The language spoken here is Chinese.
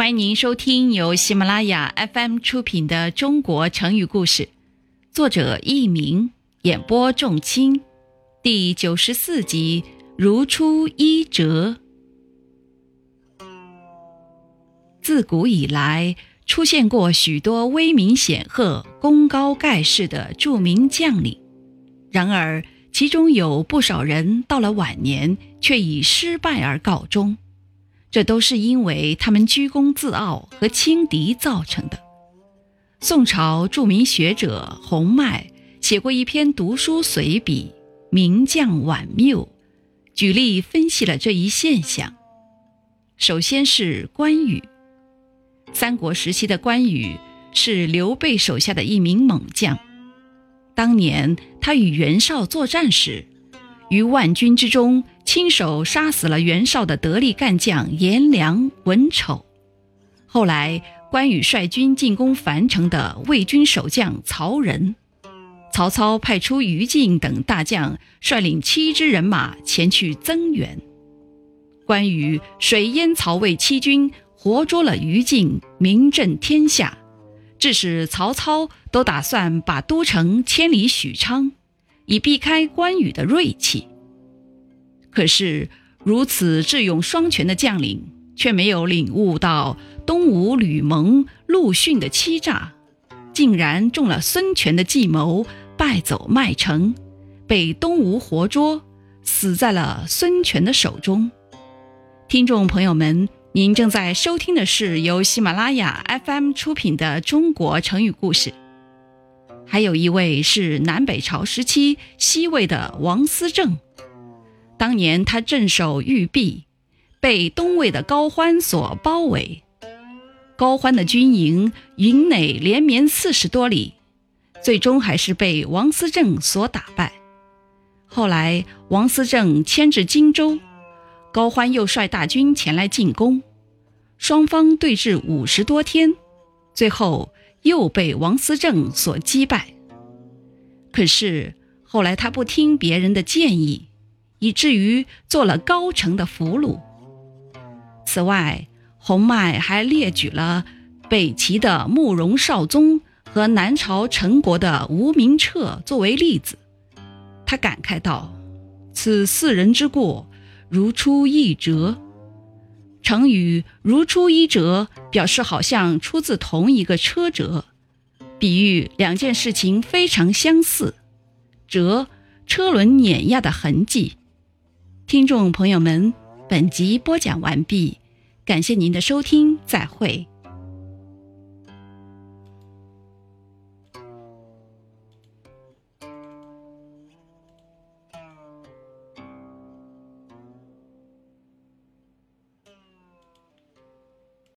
欢迎您收听由喜马拉雅 FM 出品的《中国成语故事》，作者佚名，演播仲卿，第九十四集《如出一辙》。自古以来，出现过许多威名显赫、功高盖世的著名将领，然而其中有不少人到了晚年却以失败而告终。这都是因为他们居功自傲和轻敌造成的。宋朝著名学者洪迈写过一篇读书随笔《名将晚谬》，举例分析了这一现象。首先是关羽。三国时期的关羽是刘备手下的一名猛将，当年他与袁绍作战时。于万军之中，亲手杀死了袁绍的得力干将颜良、文丑。后来，关羽率军进攻樊城的魏军守将曹仁，曹操派出于禁等大将，率领七支人马前去增援。关羽水淹曹魏七军，活捉了于禁，名震天下，致使曹操都打算把都城迁离许昌。以避开关羽的锐气。可是如此智勇双全的将领，却没有领悟到东吴吕蒙、陆逊的欺诈，竟然中了孙权的计谋，败走麦城，被东吴活捉，死在了孙权的手中。听众朋友们，您正在收听的是由喜马拉雅 FM 出品的《中国成语故事》。还有一位是南北朝时期西魏的王思政，当年他镇守玉壁，被东魏的高欢所包围，高欢的军营营内连绵四十多里，最终还是被王思政所打败。后来王思政迁至荆州，高欢又率大军前来进攻，双方对峙五十多天，最后。又被王思政所击败。可是后来他不听别人的建议，以至于做了高城的俘虏。此外，洪迈还列举了北齐的慕容绍宗和南朝陈国的吴明彻作为例子。他感慨道：“此四人之过，如出一辙。”成语“如出一辙”表示好像出自同一个车辙，比喻两件事情非常相似。辙，车轮碾压的痕迹。听众朋友们，本集播讲完毕，感谢您的收听，再会。